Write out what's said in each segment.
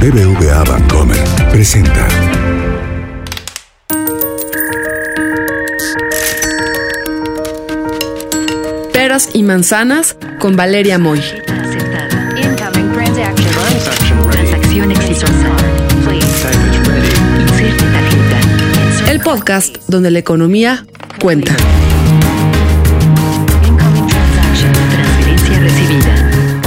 BBVA Bancomer presenta. Peras y manzanas con Valeria Moy. Incoming transaction. Transacción exitosa. Please. Inserte tarjeta. El podcast donde la economía cuenta.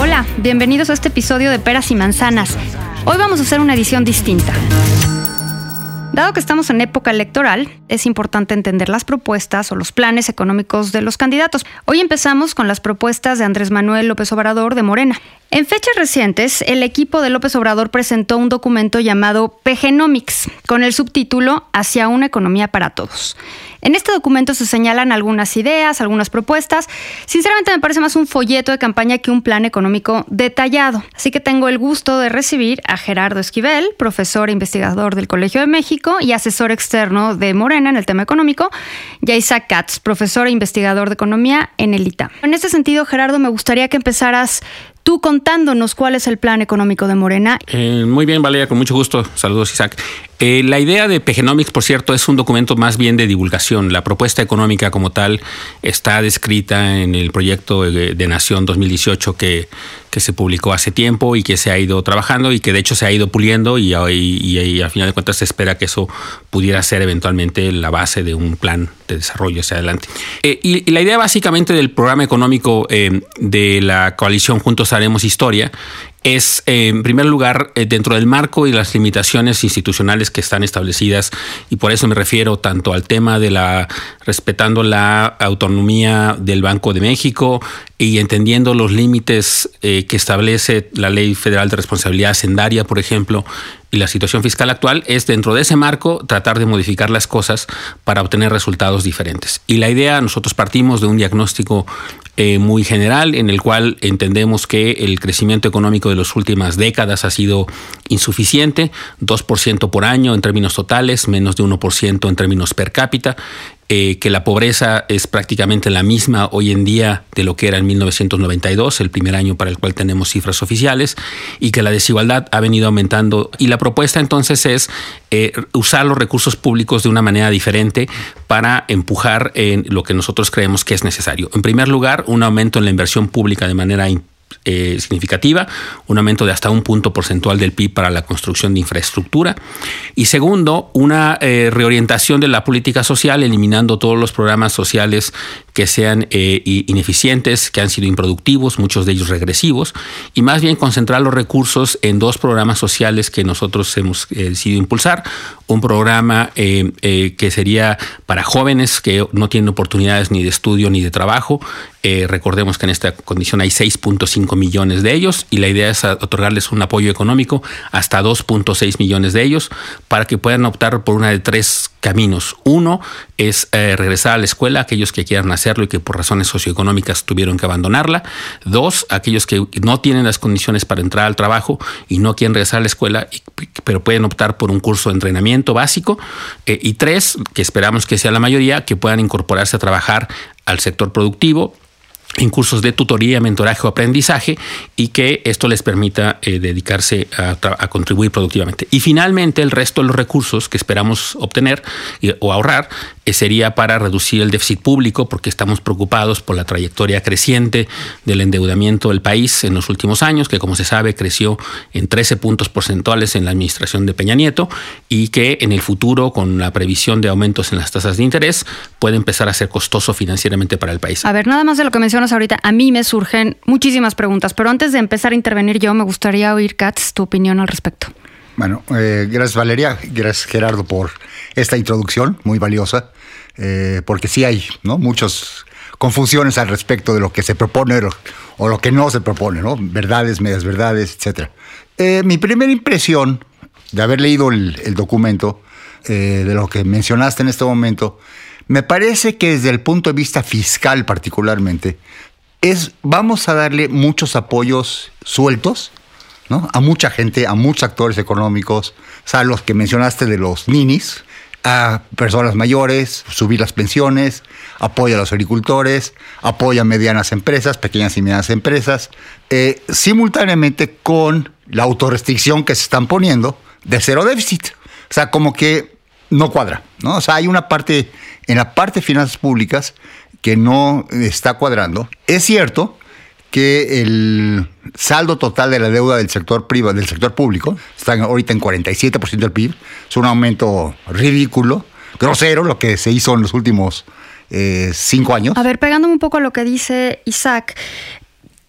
Hola, bienvenidos a este episodio de Peras y Manzanas. Hoy vamos a hacer una edición distinta. Dado que estamos en época electoral, es importante entender las propuestas o los planes económicos de los candidatos. Hoy empezamos con las propuestas de Andrés Manuel López Obrador de Morena. En fechas recientes, el equipo de López Obrador presentó un documento llamado PGnomics, con el subtítulo Hacia una economía para todos. En este documento se señalan algunas ideas, algunas propuestas. Sinceramente me parece más un folleto de campaña que un plan económico detallado. Así que tengo el gusto de recibir a Gerardo Esquivel, profesor e investigador del Colegio de México y asesor externo de Morena en el tema económico, y a Isaac Katz, profesor e investigador de economía en el ITA. En este sentido, Gerardo, me gustaría que empezaras tú contándonos cuál es el plan económico de Morena. Eh, muy bien, Valeria, con mucho gusto. Saludos, Isaac. Eh, la idea de PGnomics, por cierto, es un documento más bien de divulgación. La propuesta económica como tal está descrita en el proyecto de, de Nación 2018 que, que, se publicó hace tiempo y que se ha ido trabajando y que de hecho se ha ido puliendo y, y, y al final de cuentas se espera que eso pudiera ser eventualmente la base de un plan de desarrollo hacia adelante. Eh, y, y, la idea básicamente del programa económico eh, de la coalición Juntos Haremos Historia es, eh, en primer lugar, eh, dentro del marco y las limitaciones institucionales que están establecidas, y por eso me refiero tanto al tema de la respetando la autonomía del Banco de México y entendiendo los límites eh, que establece la Ley Federal de Responsabilidad Hacendaria, por ejemplo, y la situación fiscal actual, es dentro de ese marco tratar de modificar las cosas para obtener resultados diferentes. Y la idea, nosotros partimos de un diagnóstico eh, muy general en el cual entendemos que el crecimiento económico de las últimas décadas ha sido insuficiente, 2% por año en términos totales, menos de 1% en términos per cápita, eh, que la pobreza es prácticamente la misma hoy en día de lo que era en 1992, el primer año para el cual tenemos cifras oficiales, y que la desigualdad ha venido aumentando. Y la propuesta entonces es eh, usar los recursos públicos de una manera diferente para empujar en lo que nosotros creemos que es necesario. En primer lugar, un aumento en la inversión pública de manera eh, significativa, un aumento de hasta un punto porcentual del PIB para la construcción de infraestructura. Y segundo, una eh, reorientación de la política social, eliminando todos los programas sociales que sean eh, ineficientes, que han sido improductivos, muchos de ellos regresivos, y más bien concentrar los recursos en dos programas sociales que nosotros hemos eh, decidido impulsar. Un programa eh, que sería para jóvenes que no tienen oportunidades ni de estudio ni de trabajo. Recordemos que en esta condición hay 6.5 millones de ellos y la idea es otorgarles un apoyo económico hasta 2.6 millones de ellos para que puedan optar por una de tres caminos. Uno es eh, regresar a la escuela, aquellos que quieran hacerlo y que por razones socioeconómicas tuvieron que abandonarla. Dos, aquellos que no tienen las condiciones para entrar al trabajo y no quieren regresar a la escuela, pero pueden optar por un curso de entrenamiento básico. Eh, y tres, que esperamos que sea la mayoría, que puedan incorporarse a trabajar al sector productivo en cursos de tutoría, mentoraje o aprendizaje y que esto les permita eh, dedicarse a, contribuir productivamente. Y finalmente el resto de los recursos que esperamos obtener y, o ahorrar eh, sería para reducir el déficit público porque estamos preocupados por la trayectoria creciente del endeudamiento del país en los últimos años, que como se sabe creció en 13 puntos porcentuales en la administración de Peña Nieto y que en el futuro con la previsión de aumentos en las tasas de interés puede empezar a ser costoso financieramente para el país. A ver, nada más de lo que mencionas ahorita, a mí me surgen muchísimas preguntas, pero antes de empezar a intervenir yo, me gustaría oír, Katz, tu opinión al respecto. Bueno, eh, gracias Valeria, gracias Gerardo por esta introducción muy valiosa, eh, porque sí hay ¿no? muchas confusiones al respecto de lo que se propone o lo que no se propone, ¿no? verdades, medias verdades, etc. Eh, mi primera impresión de haber leído el, el documento, eh, de lo que mencionaste en este momento, me parece que desde el punto de vista fiscal particularmente, es, vamos a darle muchos apoyos sueltos ¿no? a mucha gente, a muchos actores económicos, o sea, los que mencionaste de los ninis, a personas mayores, subir las pensiones, apoya a los agricultores, apoya a medianas empresas, pequeñas y medianas empresas, eh, simultáneamente con la autorrestricción que se están poniendo de cero déficit. O sea, como que no cuadra, ¿no? O sea, hay una parte, en la parte de finanzas públicas que no está cuadrando. Es cierto que el saldo total de la deuda del sector privado, del sector público, está ahorita en 47% del PIB, es un aumento ridículo, grosero, lo que se hizo en los últimos eh, cinco años. A ver, pegándome un poco a lo que dice Isaac,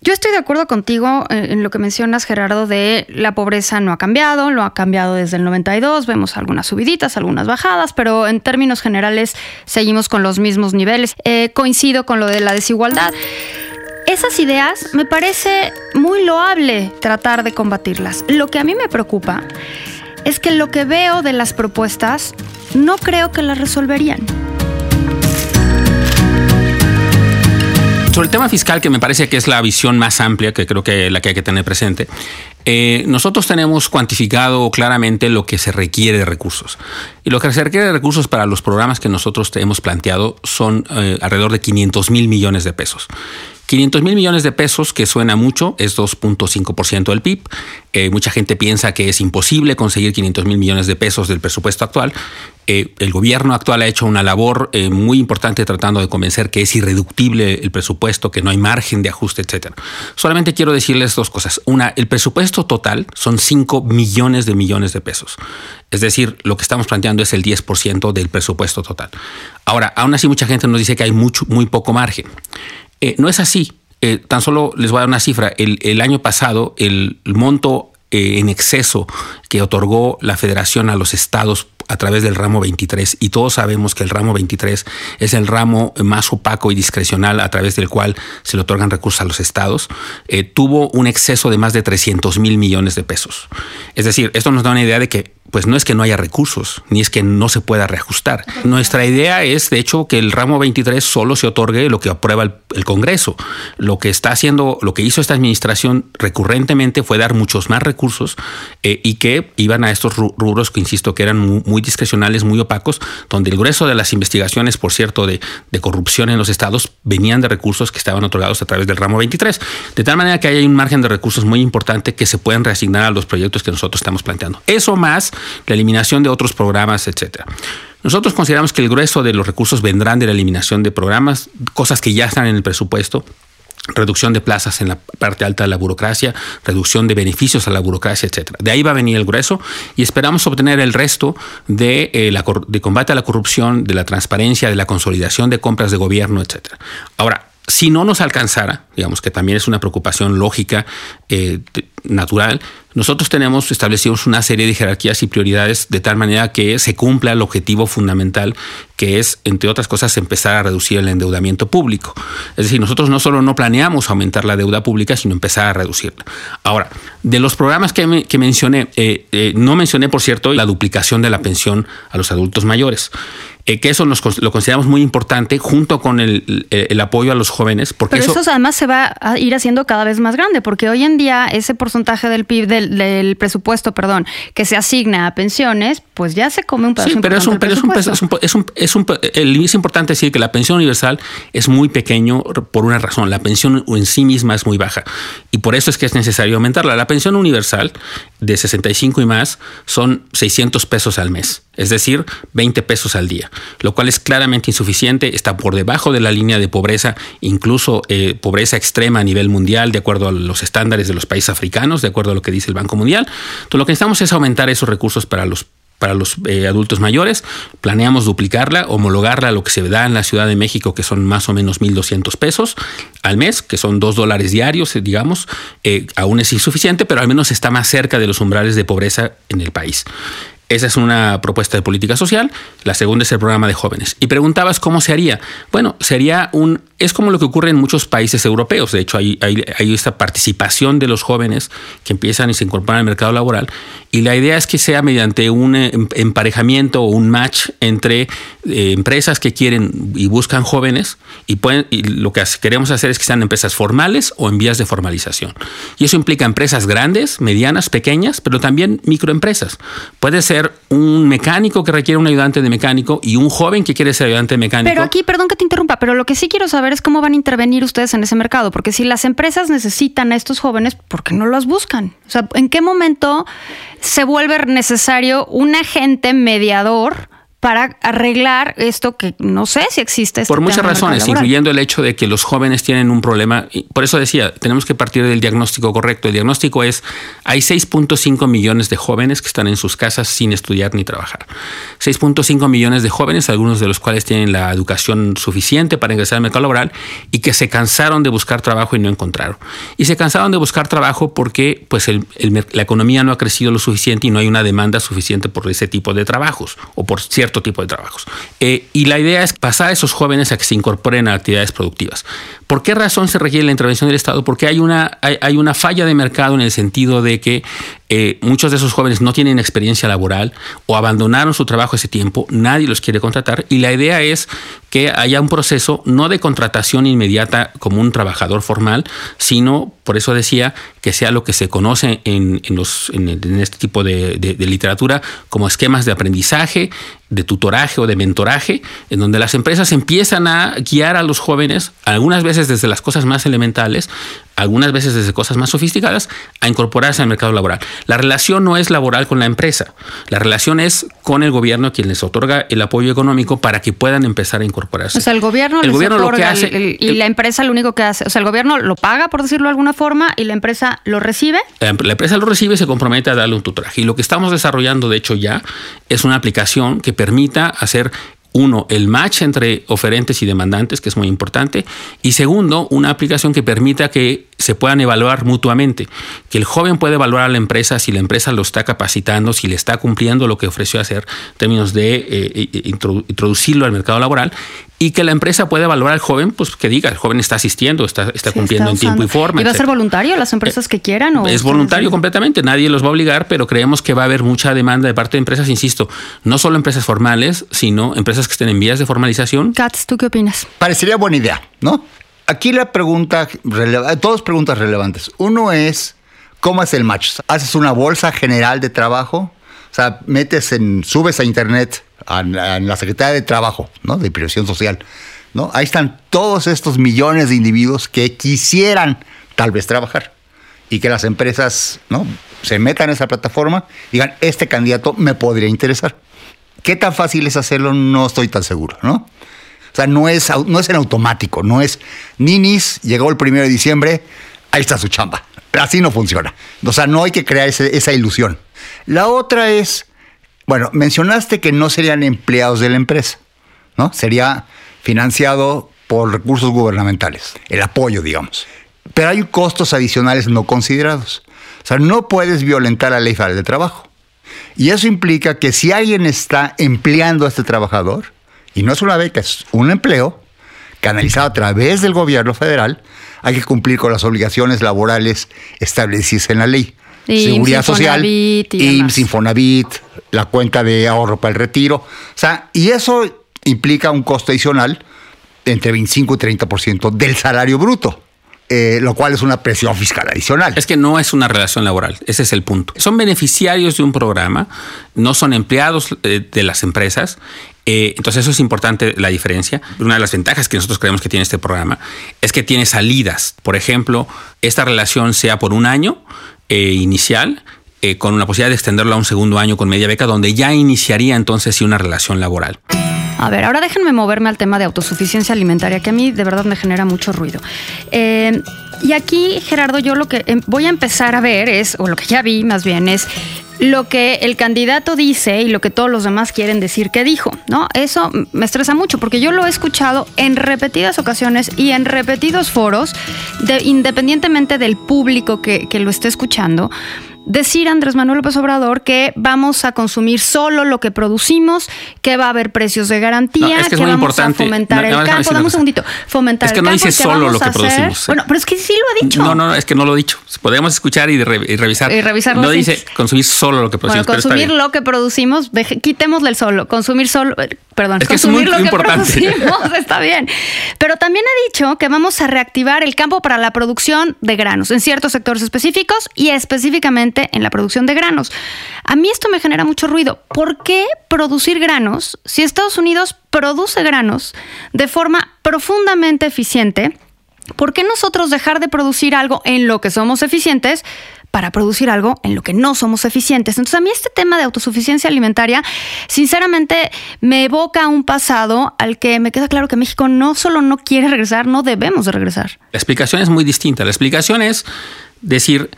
yo estoy de acuerdo contigo en lo que mencionas, Gerardo, de la pobreza no ha cambiado, lo ha cambiado desde el 92, vemos algunas subiditas, algunas bajadas, pero en términos generales seguimos con los mismos niveles. Eh, coincido con lo de la desigualdad. Esas ideas me parece muy loable tratar de combatirlas. Lo que a mí me preocupa es que lo que veo de las propuestas no creo que las resolverían. Sobre el tema fiscal, que me parece que es la visión más amplia, que creo que la que hay que tener presente, eh, nosotros tenemos cuantificado claramente lo que se requiere de recursos. Y lo que se requiere de recursos para los programas que nosotros hemos planteado son eh, alrededor de 500 mil millones de pesos. 500 mil millones de pesos, que suena mucho, es 2.5% del PIB. Eh, mucha gente piensa que es imposible conseguir 500 mil millones de pesos del presupuesto actual. Eh, el gobierno actual ha hecho una labor eh, muy importante tratando de convencer que es irreductible el presupuesto, que no hay margen de ajuste, etc. Solamente quiero decirles dos cosas. Una, el presupuesto total son 5 millones de millones de pesos. Es decir, lo que estamos planteando es el 10% del presupuesto total. Ahora, aún así mucha gente nos dice que hay mucho, muy poco margen. Eh, no es así. Eh, tan solo les voy a dar una cifra. El, año pasado, el, monto eh, en exceso que otorgó la federación a los estados a través del ramo 23 y todos sabemos que el ramo 23 es el ramo más opaco y discrecional a través del cual se le otorgan recursos a los estados, tuvo un exceso de más de 300 mil millones de pesos. Es decir, esto nos da una idea de que pues no es que no haya recursos, ni es que no se pueda reajustar. Nuestra idea es, de hecho, que el ramo 23 solo se otorgue lo que aprueba el, Congreso. Lo que está haciendo, lo que hizo esta administración recurrentemente fue dar muchos más recursos eh, y que iban a estos rubros que, insisto, que eran muy, discrecionales, muy opacos, donde el grueso de las investigaciones, por cierto, de, de, corrupción en los estados venían de recursos que estaban otorgados a través del ramo 23. De tal manera que hay un margen de recursos muy importante que se pueden reasignar a los proyectos que nosotros estamos planteando. Eso más la eliminación de otros programas, etcétera. Nosotros consideramos que el grueso de los recursos vendrán de la eliminación de programas, cosas que ya están en el presupuesto, reducción de plazas en la parte alta de la burocracia, reducción de beneficios a la burocracia, etcétera. De ahí va a venir el grueso y esperamos obtener el resto de, eh, la, de combate a la corrupción, de la transparencia, de la consolidación de compras de gobierno, etcétera. Ahora, si no nos alcanzara, digamos que también es una preocupación lógica, eh, natural, nosotros tenemos establecidos una serie de jerarquías y prioridades de tal manera que se cumpla el objetivo fundamental, que es, entre otras cosas, empezar a reducir el endeudamiento público. Es decir, nosotros no solo no planeamos aumentar la deuda pública, sino empezar a reducirla. Ahora, de los programas que, mencioné, eh, eh, no mencioné, por cierto, la duplicación de la pensión a los adultos mayores. Eh, que eso nos, lo consideramos muy importante junto con el, apoyo a los jóvenes. Porque Pero eso, además se va a ir haciendo cada vez más grande, porque hoy en día ese porcentaje del PIB, del, presupuesto, perdón, que se asigna a pensiones, pues ya se come un pedazo. Sí, pero es un, pero es un, es un, es un, es importante decir que la pensión universal es muy pequeño por una razón. La pensión en sí misma es muy baja y por eso es que es necesario aumentarla. La pensión universal de 65 y más son 600 pesos al mes, es decir, 20 pesos al día, lo cual es claramente insuficiente, está por debajo de la línea de pobreza, incluso eh, pobreza extrema a nivel mundial, de acuerdo a los estándares de los países africanos, de acuerdo a lo que dice el Banco Mundial. Entonces, lo que necesitamos es aumentar esos recursos para los para los eh, adultos mayores. Planeamos duplicarla, homologarla a lo que se da en la Ciudad de México, que son más o menos 1.200 pesos al mes, que son 2 dólares diarios, eh, digamos. Aún es insuficiente, pero al menos está más cerca de los umbrales de pobreza en el país. Esa es una propuesta de política social. La segunda es el programa de jóvenes. Y preguntabas cómo se haría. Bueno, sería un. Es como lo que ocurre en muchos países europeos. De hecho, hay, hay, esta participación de los jóvenes que empiezan y se incorporan al mercado laboral. Y la idea es que sea mediante un em, emparejamiento o un match entre eh, empresas que quieren y buscan jóvenes. Y, pueden, y lo que queremos hacer es que sean empresas formales o en vías de formalización. Y eso implica empresas grandes, medianas, pequeñas, pero también microempresas. Puede ser un mecánico que requiere un ayudante de mecánico y un joven que quiere ser ayudante de mecánico. Pero aquí, perdón que te interrumpa, pero lo que sí quiero saber es cómo van a intervenir ustedes en ese mercado, porque si las empresas necesitan a estos jóvenes, ¿por qué no los buscan? O sea, ¿en qué momento se vuelve necesario un agente mediador? Para arreglar esto que no sé si existe. Este por muchas razones, incluyendo el hecho de que los jóvenes tienen un problema. y Por eso decía, tenemos que partir del diagnóstico correcto. El diagnóstico es, hay 6.5 millones de jóvenes que están en sus casas sin estudiar ni trabajar. 6.5 millones de jóvenes, algunos de los cuales tienen la educación suficiente para ingresar al mercado laboral y que se cansaron de buscar trabajo y no encontraron. Y se cansaron de buscar trabajo porque pues, el- el la economía no ha crecido lo suficiente y no hay una demanda suficiente por ese tipo de trabajos o por cierto tipo de trabajos. Eh, y la idea es pasar a esos jóvenes a que se incorporen a actividades productivas. ¿Por qué razón se requiere la intervención del Estado? Porque hay una, hay, hay una falla de mercado en el sentido de que eh, muchos de esos jóvenes no tienen experiencia laboral o abandonaron su trabajo ese tiempo, nadie los quiere contratar y la idea es que haya un proceso no de contratación inmediata como un trabajador formal, sino, por eso decía, que sea lo que se conoce en, en los, en, este tipo de- de literatura como esquemas de aprendizaje, de tutoraje o de mentoraje, en donde las empresas empiezan a guiar a los jóvenes, algunas veces desde las cosas más elementales, algunas veces desde cosas más sofisticadas, a incorporarse al mercado laboral. La relación no es laboral con la empresa, la relación es con el gobierno quien les otorga el apoyo económico para que puedan empezar a incorporarse. O sea, el gobierno, el les gobierno lo que hace el- el- y la empresa lo único que hace, o sea, el gobierno lo paga, por decirlo de alguna forma, y la empresa lo recibe. La la empresa lo recibe y se compromete a darle un tutoraje. Y lo que estamos desarrollando, de hecho, ya es una aplicación que permita hacer, uno, el match entre oferentes y demandantes, que es muy importante. Y segundo, una aplicación que permita que se puedan evaluar mutuamente. Que el joven puede evaluar a la empresa si la empresa lo está capacitando, si le está cumpliendo lo que ofreció hacer en términos de eh, eh, introdu- introducirlo al mercado laboral. Y que la empresa pueda evaluar al joven, pues que diga, el joven está asistiendo, está, está Sí, cumpliendo está en tiempo y forma. ¿Y va a ser voluntario las empresas que quieran? O Es voluntario completamente, nadie los va a obligar, pero creemos que va a haber mucha demanda de parte de empresas, insisto, no solo empresas formales, sino empresas que estén en vías de formalización. Katz, ¿tú qué opinas? Parecería buena idea, ¿no? Aquí la pregunta, releva- dos preguntas relevantes. Uno es, ¿cómo es el match? ¿Haces una bolsa general de trabajo? O sea, metes en, subes a internet, a, en la Secretaría de Trabajo, ¿no? De Previsión Social, ¿no? Ahí están todos estos millones de individuos que quisieran tal vez trabajar y que las empresas, ¿no? Se metan en esa plataforma, digan, este candidato me podría interesar. ¿Qué tan fácil es hacerlo? No estoy tan seguro, ¿no? O sea, no es, no es en automático, no es Ninis, llegó el primero de diciembre, ahí está su chamba. Así no funciona. O sea, no hay que crear ese- esa ilusión. La otra es, bueno, mencionaste que no serían empleados de la empresa, ¿no? Sería financiado por recursos gubernamentales, el apoyo, digamos. Pero hay costos adicionales no considerados. O sea, no puedes violentar la ley federal de trabajo. Y eso implica que si alguien está empleando a este trabajador, y no es una beca, es un empleo canalizado a través del gobierno federal, hay que cumplir con las obligaciones laborales establecidas en la ley. Seguridad social, y. IMSS, Infonavit, la cuenta de ahorro para el retiro. O sea, y eso implica un costo adicional entre 25 y 30% del salario bruto, eh, lo cual es una presión fiscal adicional. Es que no es una relación laboral, ese es el punto. Son beneficiarios de un programa, no son empleados eh, de las empresas. eh, entonces eso es importante la diferencia. Una de las ventajas que nosotros creemos que tiene este programa es que tiene salidas. Por ejemplo, esta relación sea por un año eh, inicial, eh, con la posibilidad de extenderlo a un segundo año con media beca, donde ya iniciaría entonces sí una relación laboral. A ver, ahora déjenme moverme al tema de autosuficiencia alimentaria, que a mí de verdad me genera mucho ruido. Eh, y aquí, Gerardo, yo lo que em- voy a empezar a ver es, o lo que ya vi más bien, es lo que el candidato dice y lo que todos los demás quieren decir que dijo, ¿no? Eso me estresa mucho porque yo lo he escuchado en repetidas ocasiones y en repetidos foros, de- independientemente del público que, que lo esté escuchando, decir Andrés Manuel López Obrador que vamos a consumir solo lo que producimos, que va a haber precios de garantía, No, es que es muy vamos importante. a fomentar No, no, el campo. Dame un segundito. Fomentar Es que el no campo. dice solo lo que hacer- producimos. Bueno, pero es que sí lo ha dicho. No, no, no, es que no lo he dicho. Podemos escuchar y, re- y revisar. Y revisarlo, no dice consumir solo lo que Bueno, producimos. está consumir lo que producimos, deje- quitémosle el solo, consumir solo, eh, perdón, Es que es consumir muy lo que importante. producimos, está bien. Pero también ha dicho que vamos a reactivar el campo para la producción de granos en ciertos sectores específicos y específicamente en la producción de granos. A mí esto me genera mucho ruido. ¿Por qué producir granos si Estados Unidos produce granos de forma profundamente eficiente? ¿Por qué nosotros dejar de producir algo en lo que somos eficientes para producir algo en lo que no somos eficientes. Entonces a mí este tema de autosuficiencia alimentaria, sinceramente, me evoca un pasado al que me queda claro que México no solo no quiere regresar, no debemos de regresar. La explicación es muy distinta. La explicación es decir,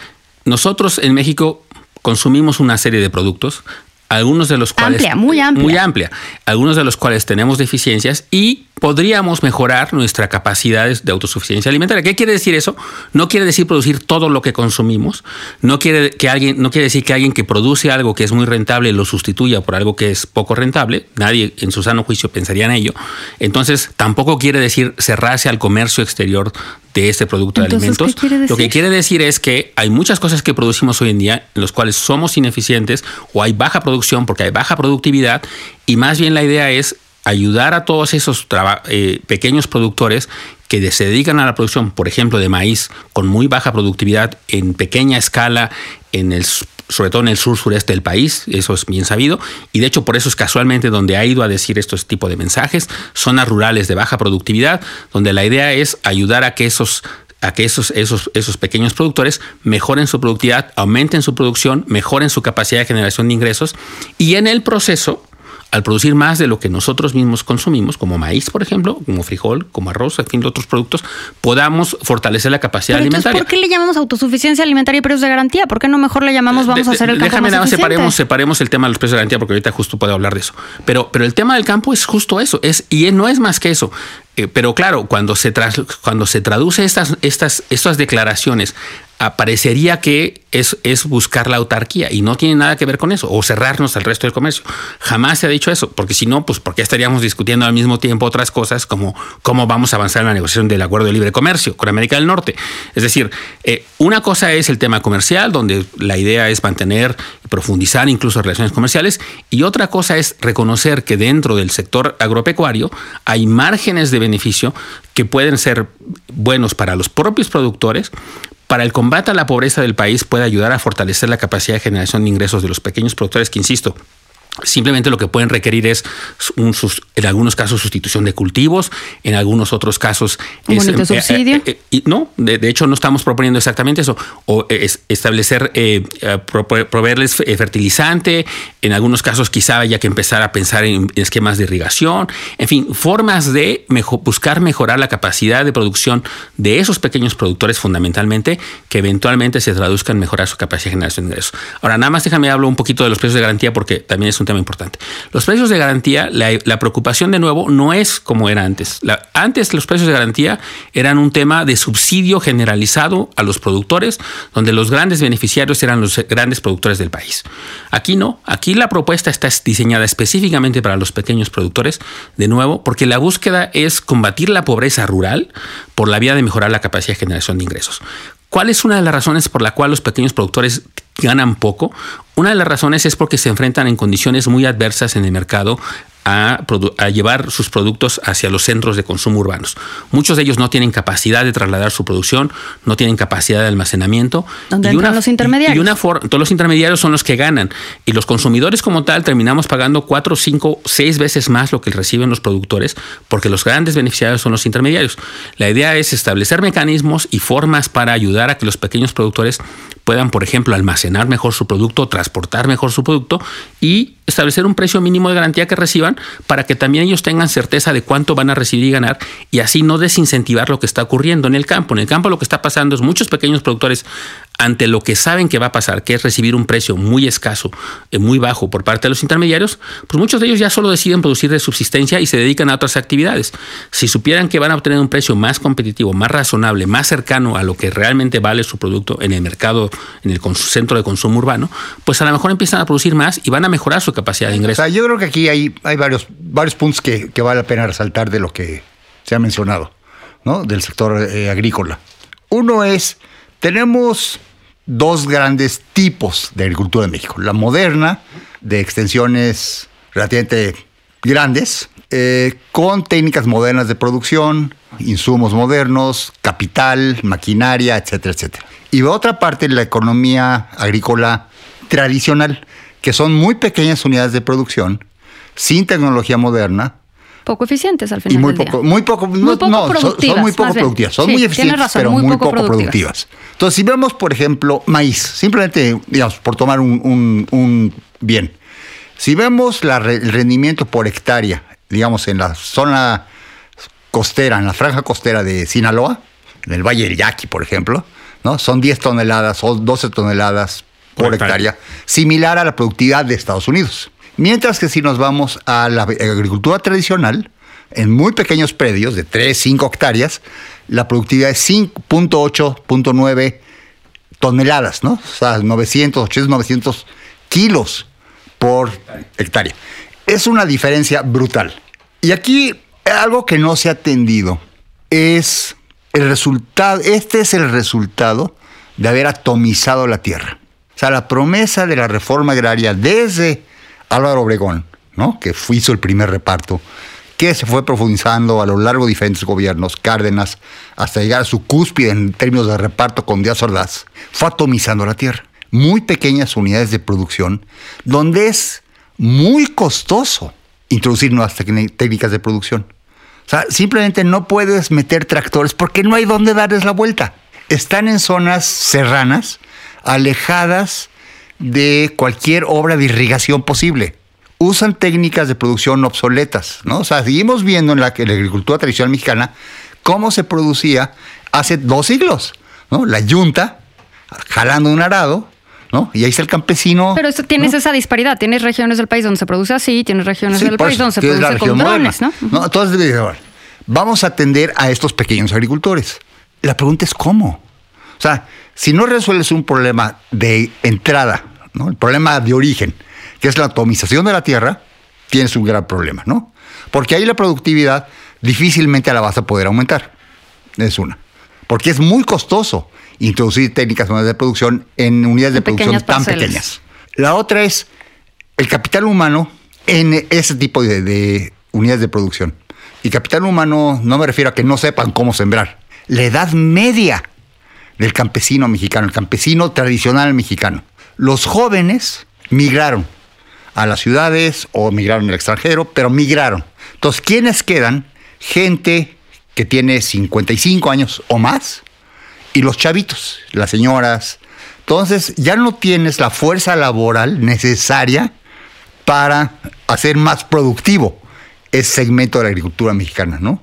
nosotros en México consumimos una serie de productos, algunos de los cuales... Amplia, muy amplia. Muy amplia. Algunos de los cuales tenemos deficiencias y podríamos mejorar nuestra capacidad de autosuficiencia alimentaria. ¿Qué quiere decir eso? No quiere decir producir todo lo que consumimos, no quiere, que alguien, no quiere decir que alguien que produce algo que es muy rentable lo sustituya por algo que es poco rentable, nadie en su sano juicio pensaría en ello. Entonces, tampoco quiere decir cerrarse al comercio exterior de este producto de alimentos. Lo que quiere decir es que hay muchas cosas que producimos hoy en día en los cuales somos ineficientes o hay baja producción porque hay baja productividad y más bien la idea es ayudar a todos esos eh, pequeños productores que se dedican a la producción, por ejemplo, de maíz con muy baja productividad en pequeña escala, en el, sobre todo en el sur sureste del país, eso es bien sabido, y de hecho por eso es casualmente donde ha ido a decir estos tipos de mensajes, zonas rurales de baja productividad, donde la idea es ayudar a que esos a que esos, esos, esos pequeños productores mejoren su productividad, aumenten su producción, mejoren su capacidad de generación de ingresos y en el proceso al producir más de lo que nosotros mismos consumimos, como maíz, por ejemplo, como frijol, como arroz, en fin, de otros productos, podamos fortalecer la capacidad Pero alimentaria. ¿Por qué le llamamos autosuficiencia alimentaria y precios de garantía? ¿Por qué no mejor le llamamos vamos a hacer el campo Déjame nada más separemos, separemos el tema de los precios de garantía porque ahorita justo puedo hablar de eso. Pero, pero el tema del campo es justo eso, es, y no es más que eso. Eh, pero claro, cuando se, tras, cuando se traduce estas, estas, estas declaraciones aparecería que es, es, buscar la autarquía y no tiene nada que ver con eso, o cerrarnos al resto del comercio. Jamás se ha dicho eso, porque si no, pues porque estaríamos discutiendo al mismo tiempo otras cosas como cómo vamos a avanzar en la negociación del acuerdo de libre comercio con América del Norte. Es decir, eh, una cosa es el tema comercial, donde la idea es mantener y profundizar incluso relaciones comerciales, y otra cosa es reconocer que dentro del sector agropecuario hay márgenes de beneficio que pueden ser buenos para los propios productores, para el combate a la pobreza del país puede ayudar a fortalecer la capacidad de generación de ingresos de los pequeños productores que, insisto, Simplemente lo que pueden requerir es, un, en algunos casos, sustitución de cultivos, en algunos otros casos... ¿Un es, bonito subsidio? Eh, eh, eh, no, de, de, hecho no estamos proponiendo exactamente eso. O es establecer, eh, pro, proveerles fertilizante, en algunos casos quizá haya que empezar a pensar en esquemas de irrigación, en fin, formas de mejor, buscar mejorar la capacidad de producción de esos pequeños productores fundamentalmente, que eventualmente se traduzcan en mejorar su capacidad de generación de ingresos. Ahora, nada más déjame hablar un poquito de los precios de garantía porque también es un tema importante. Los precios de garantía, la, preocupación de nuevo no es como era antes. Antes los precios de garantía eran un tema de subsidio generalizado a los productores, donde los grandes beneficiarios eran los grandes productores del país. Aquí no, aquí la propuesta está diseñada específicamente para los pequeños productores, de nuevo, porque la búsqueda es combatir la pobreza rural por la vía de mejorar la capacidad de generación de ingresos. ¿Cuál es una de las razones por la cual los pequeños productores ganan poco? Una de las razones es porque se enfrentan en condiciones muy adversas en el mercado a, a, llevar sus productos hacia los centros de consumo urbanos. Muchos de ellos no tienen capacidad de trasladar su producción, no tienen capacidad de almacenamiento. ¿Dónde y una, los intermediarios? Y una todos los intermediarios son los que ganan. Y los consumidores como tal terminamos pagando cuatro, cinco, seis veces más lo que reciben los productores, porque los grandes beneficiarios son los intermediarios. La idea es establecer mecanismos y formas para ayudar a que los pequeños productores puedan, por ejemplo, almacenar mejor su producto, transportar mejor su producto y establecer un precio mínimo de garantía que reciban para que también ellos tengan certeza de cuánto van a recibir y ganar y así no desincentivar lo que está ocurriendo en el campo. En el campo lo que está pasando es muchos pequeños productores ante lo que saben que va a pasar, que es recibir un precio muy escaso, eh, muy bajo por parte de los intermediarios, pues muchos de ellos ya solo deciden producir de subsistencia y se dedican a otras actividades. Si supieran que van a obtener un precio más competitivo, más razonable, más cercano a lo que realmente vale su producto en el mercado, en el centro de consumo urbano, pues a lo mejor empiezan a producir más y van a mejorar su capacidad de ingreso. Yo creo que aquí hay, varios, varios puntos que, que, vale la pena resaltar de lo que se ha mencionado, ¿no? Del sector eh, agrícola. Uno es, tenemos dos grandes tipos de agricultura en México. La moderna, de extensiones relativamente grandes, eh, con técnicas modernas de producción, insumos modernos, capital, maquinaria, etcétera, etcétera. Y otra parte, la economía agrícola tradicional, que son muy pequeñas unidades de producción, sin tecnología moderna, Poco eficientes al final y muy del poco, día. muy poco, Muy no, poco no, son- muy poco productivas, son Sí, muy eficientes, razón, pero muy muy, poco poco, productivas. productivas. Entonces, si vemos, por ejemplo, maíz, simplemente, digamos, por tomar un, un- un bien, si vemos la el rendimiento por hectárea, digamos, en la zona costera, en la franja costera de Sinaloa, en el Valle del Yaqui, por ejemplo, ¿no? son 10 toneladas o 12 toneladas por, Por hectárea. hectárea, similar a la productividad de Estados Unidos. Mientras que si nos vamos a la agricultura tradicional, en muy pequeños predios de 3, 5 hectáreas, la productividad es 5.8, toneladas, ¿no? O sea, 900, 800, 900 kilos por hectárea. Es una diferencia brutal. Y aquí algo que no se ha atendido es el resultado, este es el resultado de haber atomizado la tierra. O sea, la promesa de la reforma agraria desde Álvaro Obregón, ¿no? que hizo el primer reparto, que se fue profundizando a lo largo de diferentes gobiernos, Cárdenas, hasta llegar a su cúspide en términos de reparto con Díaz Ordaz, fue atomizando la tierra. Muy pequeñas unidades de producción, donde es muy costoso introducir nuevas técnicas de producción. O sea, simplemente no puedes meter tractores porque no hay dónde darles la vuelta. Están en zonas serranas, alejadas de cualquier obra de irrigación posible. Usan técnicas de producción obsoletas, ¿no? O sea, seguimos viendo en la, agricultura tradicional mexicana cómo se producía hace dos siglos, ¿no? La yunta jalando un arado, ¿no? Y ahí está el campesino. Pero esto- tienes esa disparidad. Tienes regiones del país donde se produce así, tienes regiones Sí, del país eso, donde se produce con drones, ¿no? ¿no? Entonces, vamos a atender a estos pequeños agricultores. La pregunta es cómo. O sea, si no resuelves un problema de entrada, ¿no? el problema de origen, que es la atomización de la tierra, tienes un gran problema, ¿no? Porque ahí la productividad difícilmente la vas a poder aumentar. Es una. Porque es muy costoso introducir técnicas nuevas de producción en unidades de En producción tan parcelas. pequeñas. La otra es el capital humano en ese tipo de, de unidades de producción. Y capital humano no me refiero a que no sepan cómo sembrar. La edad media del campesino mexicano, el campesino tradicional mexicano. Los jóvenes migraron a las ciudades o migraron al extranjero, pero migraron. Entonces, ¿quiénes quedan? Gente que tiene 55 años o más y los chavitos, las señoras. Entonces, ya no tienes la fuerza laboral necesaria para hacer más productivo ese segmento de la agricultura mexicana, ¿no?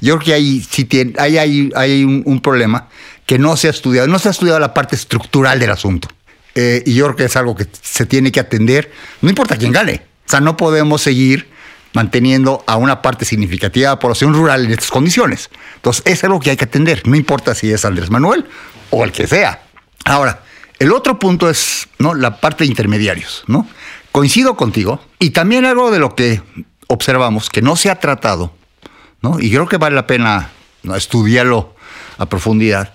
Yo creo que ahí sí hay, hay un, un problema que no se ha estudiado, no se ha estudiado la parte estructural del asunto. Eh, y yo creo que es algo que se tiene que atender, no importa quién gane. O sea, no podemos seguir manteniendo a una parte significativa de la población rural en estas condiciones. Entonces, es algo que hay que atender, no importa si es Andrés Manuel o el que sea. Ahora, el otro punto es ¿no? la parte de intermediarios. ¿no? Coincido contigo y también algo de lo que observamos que no se ha tratado, ¿no? y creo que vale la pena ¿no? estudiarlo a profundidad,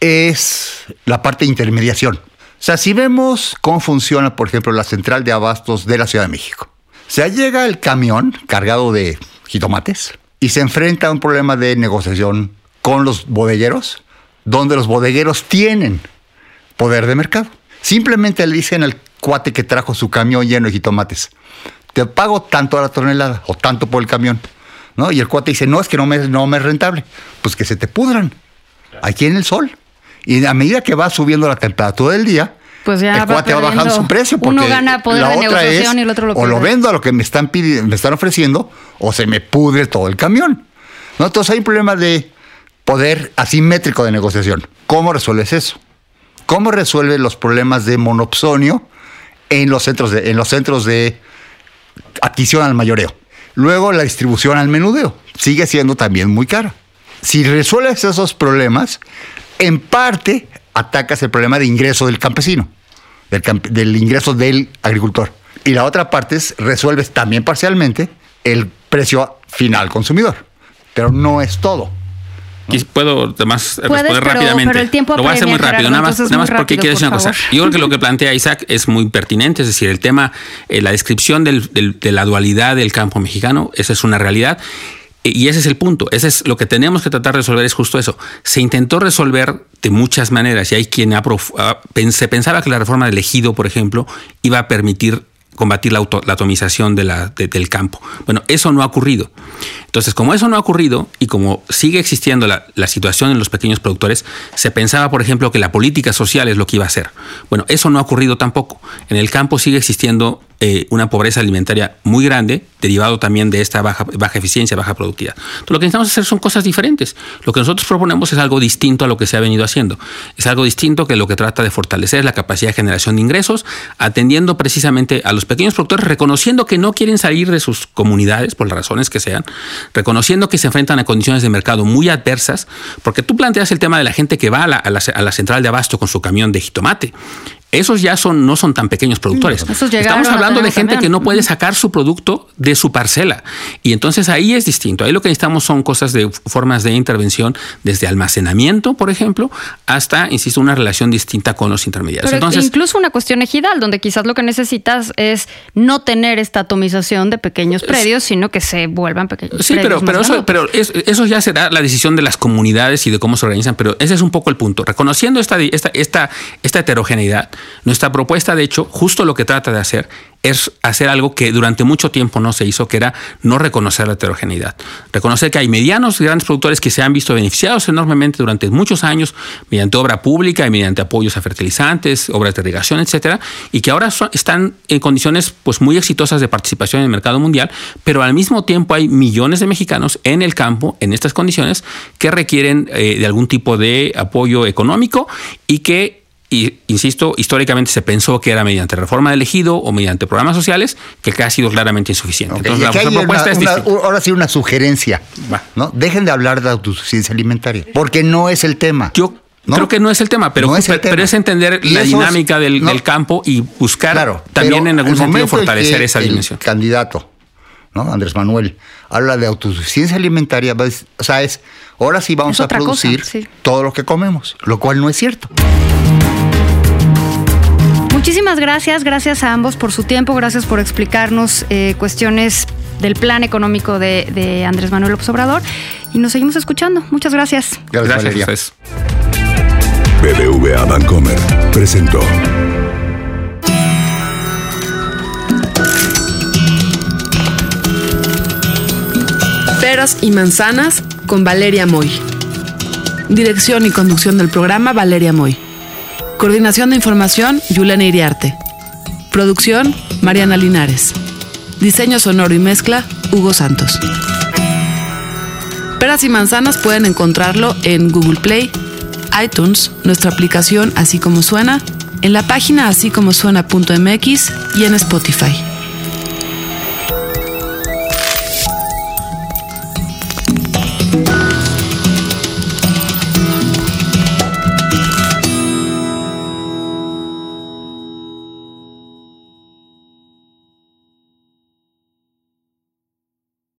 es la parte de intermediación. O sea, si vemos cómo funciona, por ejemplo, la central de abastos de la Ciudad de México. O sea, llega el camión cargado de jitomates y se enfrenta a un problema de negociación con los bodegueros, donde los bodegueros tienen poder de mercado. Simplemente le dicen al cuate que trajo su camión lleno de jitomates, te pago tanto a la tonelada o tanto por el camión. ¿no? Y el cuate dice, no, es que no me, no me es rentable. Pues que se te pudran aquí en el sol. Y a medida que va subiendo la temperatura del día, Pues ya el va cuate va bajando perdiendo. su precio. Uno Porque gana poder la de otra negociación es, y el otro lo O lo pierde. vendo a lo que me están, pidi- me están ofreciendo, o se me pudre todo el camión. ¿no? Entonces hay un problema de poder asimétrico de negociación. ¿Cómo resuelves eso? ¿Cómo resuelves los problemas de monopsonio en los centros de, en los centros de adquisición al mayoreo? Luego la distribución al menudeo sigue siendo también muy cara. Si resuelves esos problemas, en parte atacas el problema de ingreso del campesino, del, ingreso del agricultor. Y la otra parte es resuelves también parcialmente el precio final consumidor. Pero no es todo. Puedo además responder pero- rápidamente. pero el tiempo lo voy a hacer muy rápido, nada más, nada más porque quiero decir por una cosa. Yo creo que lo que plantea Isaac es muy pertinente, es decir, el tema, eh, la descripción del- del- de la dualidad del campo mexicano, esa es una realidad. Y ese es el punto. Ese es lo que tenemos que tratar de resolver, es justo eso. Se intentó resolver de muchas maneras y hay quien se pensaba que la reforma del ejido, por ejemplo, iba a permitir combatir la, atomización de la, del campo. Bueno, eso no ha ocurrido. Entonces, como eso no ha ocurrido y como sigue existiendo la, la, situación en los pequeños productores, se pensaba, por ejemplo, que la política social es lo que iba a hacer. Bueno, eso no ha ocurrido tampoco. En el campo sigue existiendo eh, una pobreza alimentaria muy grande, derivado también de esta baja, baja eficiencia, baja productividad. Entonces, lo que necesitamos hacer son cosas diferentes. Lo que nosotros proponemos es algo distinto a lo que se ha venido haciendo. Es algo distinto que lo que trata de fortalecer la capacidad de generación de ingresos, atendiendo precisamente a los pequeños productores, reconociendo que no quieren salir de sus comunidades por las razones que sean, reconociendo que se enfrentan a condiciones de mercado muy adversas, porque tú planteas el tema de la gente que va a la, a la central de abasto con su camión de jitomate esos ya son, no son tan pequeños productores. Estamos hablando de gente que no puede sacar su producto de su parcela. Y entonces ahí es distinto. Ahí lo que necesitamos son cosas de formas de intervención, desde almacenamiento, por ejemplo, hasta, insisto, una relación distinta con los intermediarios. entonces, incluso una cuestión ejidal, donde quizás lo que necesitas es no tener esta atomización de pequeños predios, sino que se vuelvan pequeños sí, pero, pero, eso, pero eso ya será la decisión de las comunidades y de cómo se organizan. Pero ese es un poco el punto. Reconociendo esta, esta, esta, esta heterogeneidad, nuestra propuesta, de hecho, justo lo que trata de hacer es hacer algo que durante mucho tiempo no se hizo, que era no reconocer la heterogeneidad. Reconocer que hay medianos y grandes productores que se han visto beneficiados enormemente durante muchos años mediante obra pública y mediante apoyos a fertilizantes, obras de irrigación, etcétera, y que ahora están en condiciones pues, muy exitosas de participación en el mercado mundial, pero al mismo tiempo hay millones de mexicanos en el campo, en estas condiciones, que requieren eh, de algún tipo de apoyo económico y que y, insisto, históricamente se pensó que era mediante reforma de elegido o mediante programas sociales, que ha sido claramente insuficiente. Entonces, la, propuesta es Ahora sí, una sugerencia. ¿no? Dejen de hablar de autosuficiencia alimentaria, porque no es el tema. Yo Creo que no es el tema, pero, es, pero es entender la dinámica del, campo y buscar también en algún sentido fortalecer esa dimensión. El candidato, ¿no? Andrés Manuel, habla de autosuficiencia alimentaria, o sea, es ahora sí vamos a producir todo lo que comemos, lo cual no es cierto. Muchísimas gracias, gracias a ambos por su tiempo, gracias por explicarnos eh, cuestiones del plan económico de, Andrés Manuel López Obrador y nos seguimos escuchando. Muchas gracias. Gracias, gracias BBVA Bancomer presentó. Peras y manzanas con Valeria Moy. Dirección y conducción del programa Valeria Moy. Coordinación de información, Yulena Iriarte. Producción, Mariana Linares. Diseño sonoro y mezcla, Hugo Santos. Peras y manzanas pueden encontrarlo en Google Play, iTunes, nuestra aplicación Así como suena, en la página así como suena.mx y en Spotify.